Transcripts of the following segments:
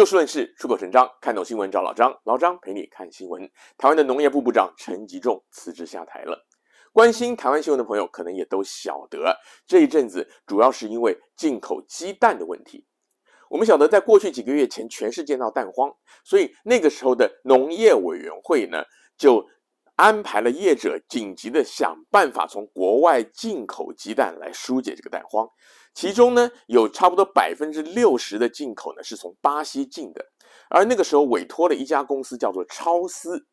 就事论事，出口成章，看懂新闻找老张，老张陪你看新闻。台湾的农业部部长陈吉仲辞职下台了。关心台湾新闻的朋友可能也都晓得，这一阵子主要是因为进口鸡蛋的问题。我们晓得，在过去几个月前，全世界闹蛋荒，所以那个时候的农业委员会呢，就安排了业者紧急的想办法从国外进口鸡蛋来疏解这个蛋荒。其中呢，有差不多百分之六十的进口呢是从巴西进的，而那个时候委托了一家公司叫做超思。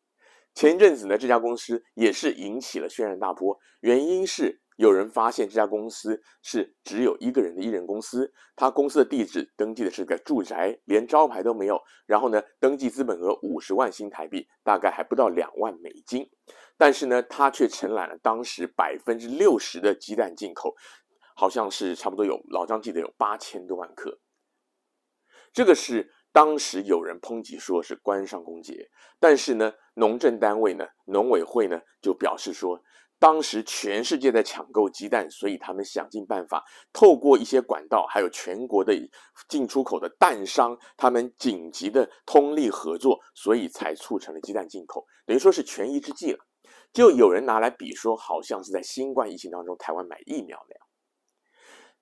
前一阵子呢，这家公司也是引起了轩然大波，原因是有人发现这家公司是只有一个人的一人公司，他公司的地址登记的是个住宅，连招牌都没有，然后呢，登记资本额五十万新台币，大概还不到两万美金，但是呢，他却承揽了当时百分之六十的鸡蛋进口。好像是差不多有老张记得有八千多万克，这个是当时有人抨击说是官商勾结，但是呢，农政单位呢，农委会呢就表示说，当时全世界在抢购鸡蛋，所以他们想尽办法，透过一些管道，还有全国的进出口的蛋商，他们紧急的通力合作，所以才促成了鸡蛋进口，等于说是权宜之计了。就有人拿来比说，好像是在新冠疫情当中台湾买疫苗那样。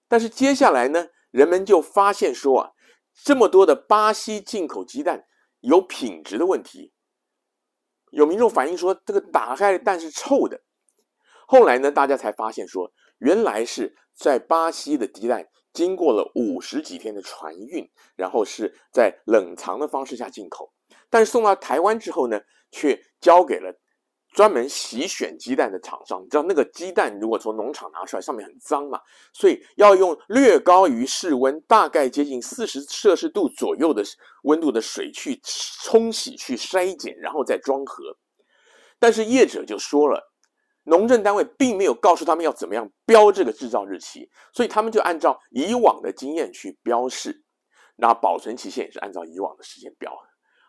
但是接下来呢，人们就发现说啊，这么多的巴西进口鸡蛋有品质的问题，有民众反映说这个打开的蛋是臭的。后来呢，大家才发现说，原来是在巴西的鸡蛋经过了五十几天的船运，然后是在冷藏的方式下进口，但是送到台湾之后呢，却交给了。专门洗选鸡蛋的厂商，你知道那个鸡蛋如果从农场拿出来，上面很脏嘛，所以要用略高于室温，大概接近四十摄氏度左右的温度的水去冲洗、去筛检，然后再装盒。但是业者就说了，农政单位并没有告诉他们要怎么样标这个制造日期，所以他们就按照以往的经验去标示，那保存期限也是按照以往的时间标。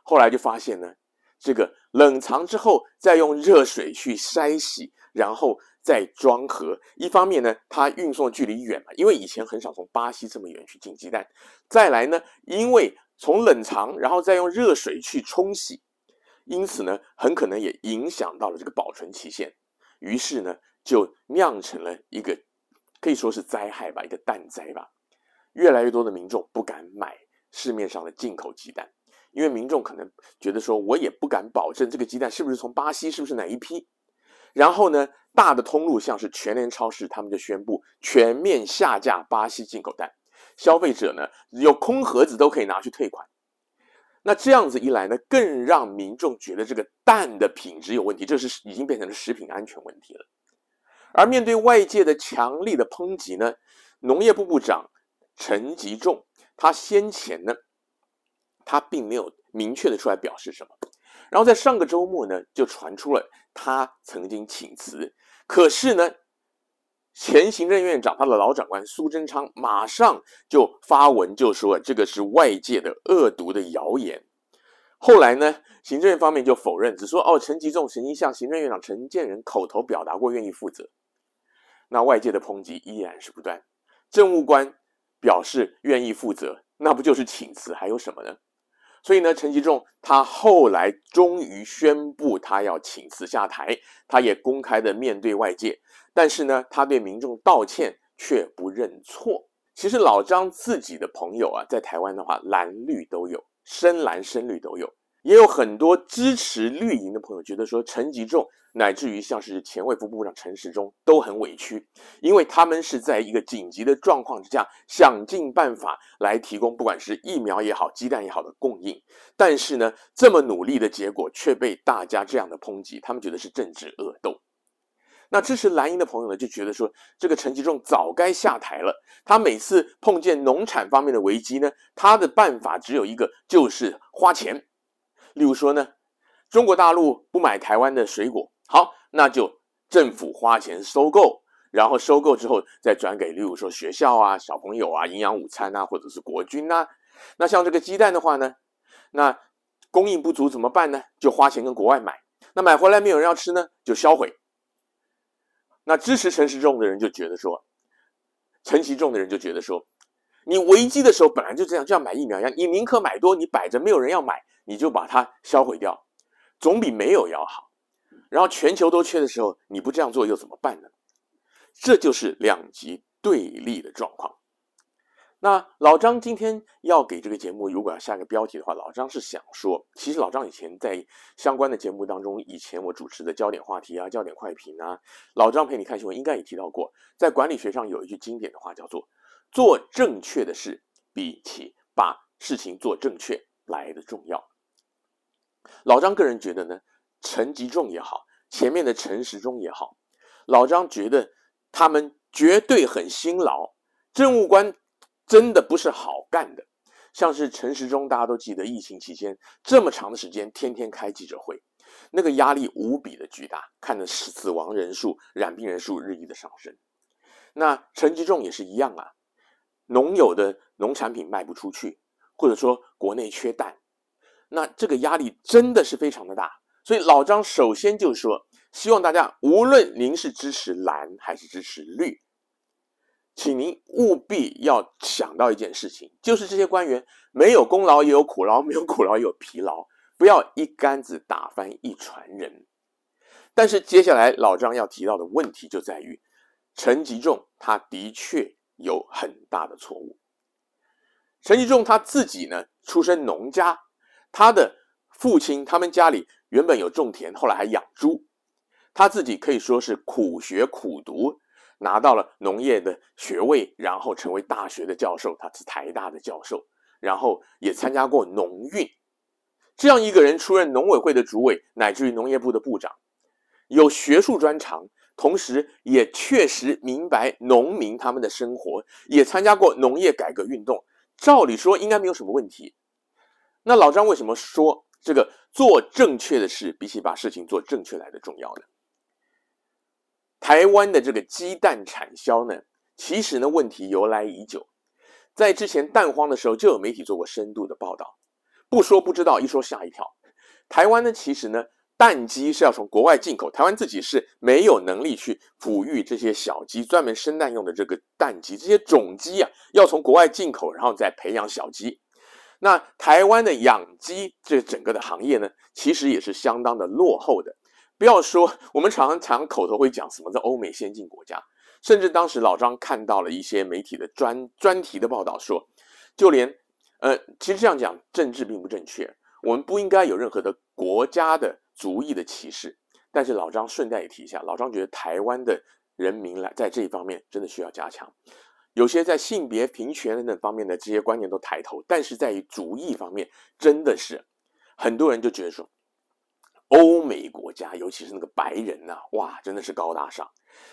后来就发现呢。这个冷藏之后，再用热水去筛洗，然后再装盒。一方面呢，它运送距离远嘛，因为以前很少从巴西这么远去进鸡蛋。再来呢，因为从冷藏，然后再用热水去冲洗，因此呢，很可能也影响到了这个保存期限。于是呢，就酿成了一个可以说是灾害吧，一个蛋灾吧。越来越多的民众不敢买市面上的进口鸡蛋。因为民众可能觉得说，我也不敢保证这个鸡蛋是不是从巴西，是不是哪一批。然后呢，大的通路像是全联超市，他们就宣布全面下架巴西进口蛋，消费者呢有空盒子都可以拿去退款。那这样子一来呢，更让民众觉得这个蛋的品质有问题，这是已经变成了食品安全问题了。而面对外界的强力的抨击呢，农业部部长陈吉仲他先前呢。他并没有明确的出来表示什么，然后在上个周末呢，就传出了他曾经请辞，可是呢，前行政院长他的老长官苏贞昌马上就发文就说这个是外界的恶毒的谣言。后来呢，行政院方面就否认，只说哦，陈吉仲曾经向行政院长陈建仁口头表达过愿意负责。那外界的抨击依然是不断，政务官表示愿意负责，那不就是请辞还有什么呢？所以呢，陈吉仲他后来终于宣布他要请辞下台，他也公开的面对外界，但是呢，他对民众道歉却不认错。其实老张自己的朋友啊，在台湾的话，蓝绿都有，深蓝深绿都有。也有很多支持绿营的朋友觉得说，陈吉仲乃至于像是前卫副部长陈时中都很委屈，因为他们是在一个紧急的状况之下，想尽办法来提供不管是疫苗也好、鸡蛋也好的供应，但是呢，这么努力的结果却被大家这样的抨击，他们觉得是政治恶斗。那支持蓝营的朋友呢，就觉得说，这个陈吉仲早该下台了。他每次碰见农产方面的危机呢，他的办法只有一个，就是花钱。例如说呢，中国大陆不买台湾的水果，好，那就政府花钱收购，然后收购之后再转给，例如说学校啊、小朋友啊、营养午餐啊，或者是国军呐、那像这个鸡蛋的话呢，那供应不足怎么办呢？就花钱跟国外买，那买回来没有人要吃呢，就销毁。那支持陈时中的人就觉得说，陈吉仲的人就觉得说，你危机的时候本来就这样，就像买疫苗一样，你宁可买多，你摆着没有人要买，你就把它销毁掉，总比没有要好。然后全球都缺的时候，你不这样做又怎么办呢？这就是两极对立的状况。那老张今天要给这个节目，如果要下个标题的话，老张是想说，其实老张以前在相关的节目当中，以前我主持的焦点话题啊、焦点快评啊，老张陪你看新闻，应该也提到过，在管理学上有一句经典的话叫做。做正确的事，比起把事情做正确来的重要。老张个人觉得呢，陈吉仲也好，前面的陈时中也好，老张觉得他们绝对很辛劳，政务官真的不是好干的。像是陈时中，大家都记得疫情期间这么长的时间，天天开记者会，那个压力无比的巨大，看着死亡人数、染病人数日益的上升。那陈吉仲也是一样啊。农友的农产品卖不出去，或者说国内缺蛋，那这个压力真的是非常的大。所以老张首先就说，希望大家无论您是支持蓝还是支持绿，请您务必要想到一件事情，就是这些官员没有功劳也有苦劳，没有苦劳也有疲劳，不要一竿子打翻一船人。但是接下来老张要提到的问题就在于，陈吉仲他的确。有很大的错误。陈吉仲他自己呢，出身农家，他的父亲他们家里原本有种田，后来还养猪。他自己可以说是苦学苦读，拿到了农业的学位，然后成为大学的教授，他是台大的教授，然后也参加过农运。这样一个人出任农委会的主委，乃至于农业部的部长，有学术专长。同时，也确实明白农民他们的生活，也参加过农业改革运动。照理说，应该没有什么问题。那老张为什么说这个做正确的事，比起把事情做正确来的重要呢？台湾的这个鸡蛋产销呢，其实呢问题由来已久，在之前蛋荒的时候，就有媒体做过深度的报道。不说不知道，一说吓一跳。台湾呢，其实呢。蛋鸡是要从国外进口，台湾自己是没有能力去抚育这些小鸡，专门生蛋用的这个蛋鸡，这些种鸡啊，要从国外进口，然后再培养小鸡。那台湾的养鸡这整个的行业呢，其实也是相当的落后的。不要说我们常常口头会讲什么在欧美先进国家，甚至当时老张看到了一些媒体的专专题的报道说，就连呃，其实这样讲政治并不正确，我们不应该有任何的国家的。族裔的歧视，但是老张顺带也提一下，老张觉得台湾的人民来在这一方面真的需要加强，有些在性别平权等方面的这些观念都抬头，但是在于族裔方面，真的是很多人就觉得说，欧美国家尤其是那个白人呐、哇，真的是高大上。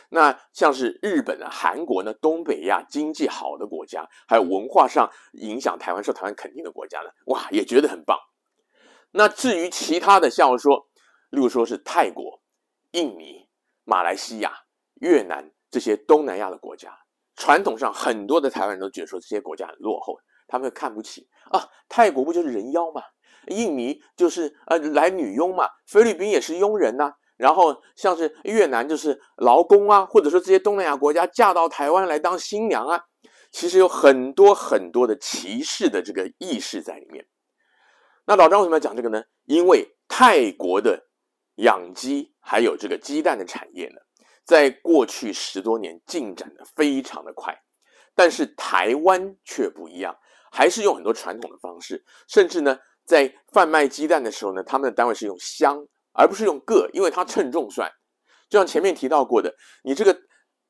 那像是日本啊、韩国呢、东北亚经济好的国家，还有文化上影响台湾、受台湾肯定的国家呢，哇，也觉得很棒。那至于其他的，像说。例如说是泰国、印尼、马来西亚、越南这些东南亚的国家，传统上很多的台湾人都觉得说这些国家很落后，他们看不起啊。泰国不就是人妖吗？印尼就是呃来女佣嘛，菲律宾也是佣人呐、然后像是越南就是劳工啊，或者说这些东南亚国家嫁到台湾来当新娘啊，其实有很多很多的歧视的这个意识在里面。那老张为什么要讲这个呢？因为泰国的。养鸡还有这个鸡蛋的产业呢，在过去十多年进展的非常的快，但是台湾却不一样，还是用很多传统的方式，甚至呢，在贩卖鸡蛋的时候呢，他们的单位是用箱，而不是用个，因为它称重算。就像前面提到过的，你这个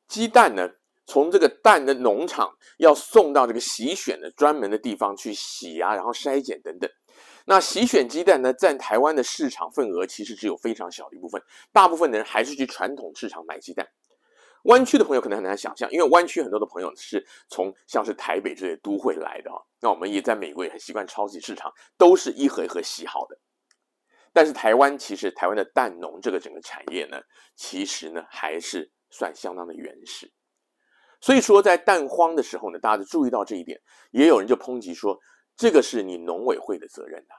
鸡蛋呢，从这个蛋的农场要送到这个洗选的专门的地方去洗啊，然后筛检等等。那洗选鸡蛋呢，占台湾的市场份额其实只有非常小的一部分，大部分的人还是去传统市场买鸡蛋。湾区的朋友可能很难想象，因为湾区很多的朋友是从像是台北这些都会来的啊。那我们也在美国也很习惯超级市场，都是一盒一盒洗好的。但是台湾其实台湾的蛋农这个整个产业呢，其实呢还是算相当的原始。所以说在蛋荒的时候呢，大家都注意到这一点，也有人就抨击说。这个是你农委会的责任呐、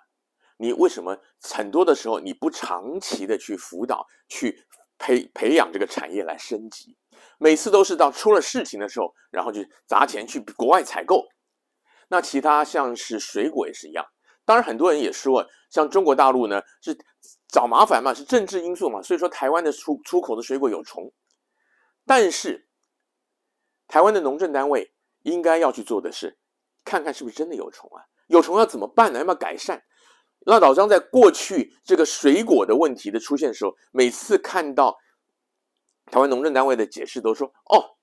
你为什么很多的时候你不长期的去辅导、去培培养这个产业来升级？每次都是到出了事情的时候，然后就砸钱去国外采购，那其他像是水果也是一样。当然，很多人也说，像中国大陆呢是找麻烦嘛，是政治因素嘛，所以说台湾的出出口的水果有虫。但是，台湾的农政单位应该要去做的是，看看是不是真的有虫啊？有虫要怎么办呢？要不要改善？那老张在过去这个水果的问题的出现的时候，每次看到台湾农政单位的解释，都说：哦，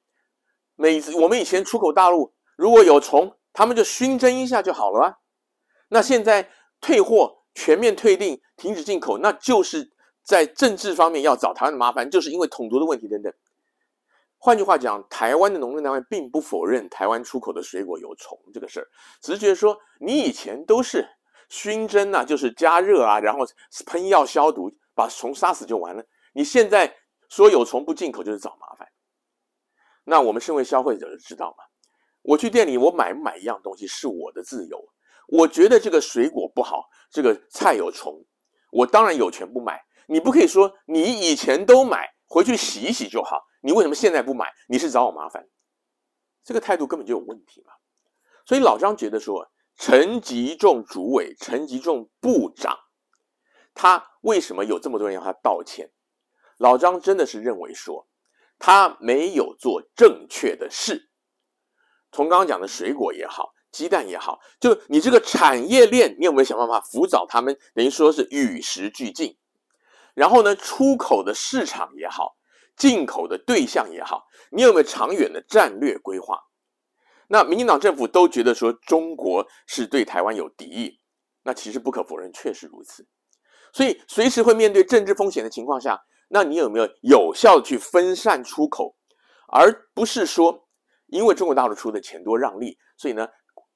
每次我们以前出口大陆如果有虫，他们就熏蒸一下就好了啊。那现在退货全面退订，停止进口，那就是在政治方面要找台湾的麻烦，就是因为统独的问题等等。换句话讲，台湾的农政单位并不否认台湾出口的水果有虫这个事儿，只是觉得说你以前都是熏蒸啊，就是加热啊，然后喷药消毒，把虫杀死就完了。你现在说有虫不进口，就是找麻烦。那我们身为消费者就知道嘛，我去店里我买不买一样东西是我的自由。我觉得这个水果不好，这个菜有虫，我当然有权不买。你不可以说你以前都买，回去洗一洗就好。你为什么现在不买？你是找我麻烦？这个态度根本就有问题嘛。所以老张觉得说，陈吉仲主委、陈吉仲部长，他为什么有这么多人要他道歉？老张真的是认为说，他没有做正确的事。从刚刚讲的水果也好。鸡蛋也好，就你这个产业链，你有没有想办法辅导他们？等于说是与时俱进。然后呢，出口的市场也好，进口的对象也好，你有没有长远的战略规划？那民进党政府都觉得说中国是对台湾有敌意，那其实不可否认，确实如此。所以随时会面对政治风险的情况下，那你有没有有效的去分散出口，而不是说因为中国大陆出的钱多让利，所以呢？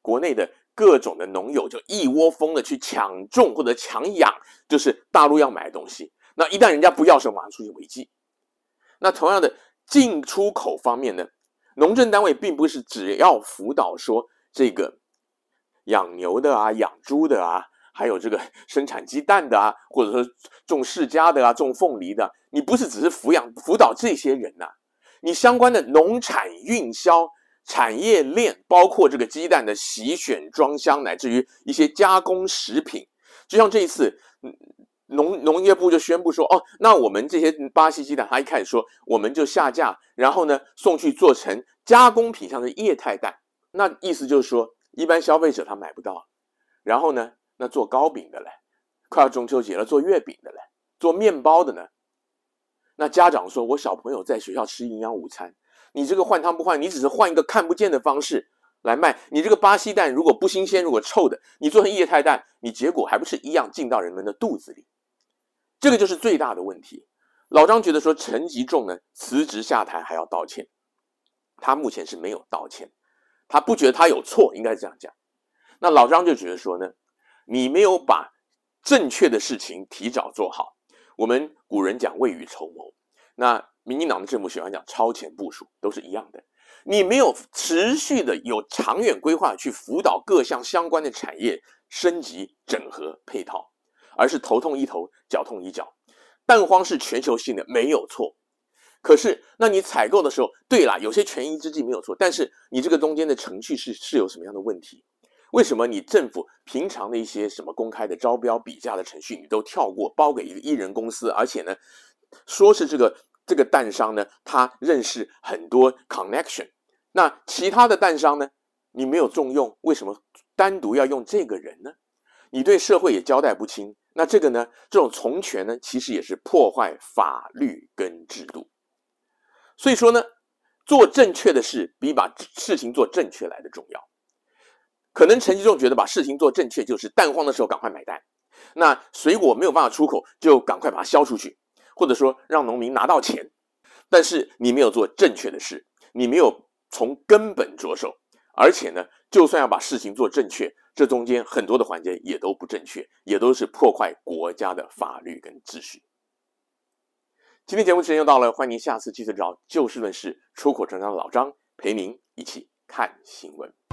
国内的各种的农友就一窝蜂的去抢种或者抢养，就是大陆要买的东西。那一旦人家不要时候，马上出现危机。那同样的进出口方面呢，农政单位并不是只要辅导说这个养牛的啊、养猪的啊，还有这个生产鸡蛋的啊，或者说种释迦的啊、种凤梨的，你不是只是抚养辅导这些人呐、你相关的农产运销。产业链包括这个鸡蛋的洗选、装箱，乃至于一些加工食品。就像这一次，农农业部就宣布说：“哦，那我们这些巴西鸡蛋，他一开始说我们就下架，然后呢送去做成加工品，像是液态蛋。那意思就是说，一般消费者他买不到。然后呢，那做糕饼的嘞，快要中秋节了，做月饼的嘞，做面包的呢，那家长说我小朋友在学校吃营养午餐。”你这个换汤不换，你只是换一个看不见的方式来卖。你这个巴西蛋如果不新鲜，如果臭的，你做成液态蛋，你结果还不是一样进到人们的肚子里？这个就是最大的问题。老张觉得说陈吉仲呢辞职下台还要道歉，他目前是没有道歉，他不觉得他有错，应该这样讲。那老张就觉得说呢，你没有把正确的事情提早做好。我们古人讲未雨绸缪，那。民进党的政府喜欢讲超前部署，都是一样的。你没有持续的有长远规划去辅导各项相关的产业升级、整合、配套，而是头痛医头，脚痛医脚。蛋荒是全球性的，没有错。可是，那你采购的时候，对啦，有些权宜之计没有错，但是你这个中间的程序是是有什么样的问题？为什么你政府平常的一些什么公开的招标比价的程序，你都跳过，包给一个一人公司，而且呢，说是这个。这个蛋商呢，他认识很多 connection。那其他的蛋商呢，你没有重用，为什么单独要用这个人呢？你对社会也交代不清。那这个呢，这种从权呢，其实也是破坏法律跟制度。所以说呢，做正确的事比把事情做正确来的重要。可能陈其仲觉得把事情做正确就是蛋荒的时候赶快买蛋，那水果没有办法出口就赶快把它销出去。或者说让农民拿到钱，但是你没有做正确的事，你没有从根本着手，而且呢，就算要把事情做正确，这中间很多的环节也都不正确，也都是破坏国家的法律跟秩序。今天节目时间又到了，欢迎您下次继续找就事论事、出口成章的老张陪您一起看新闻。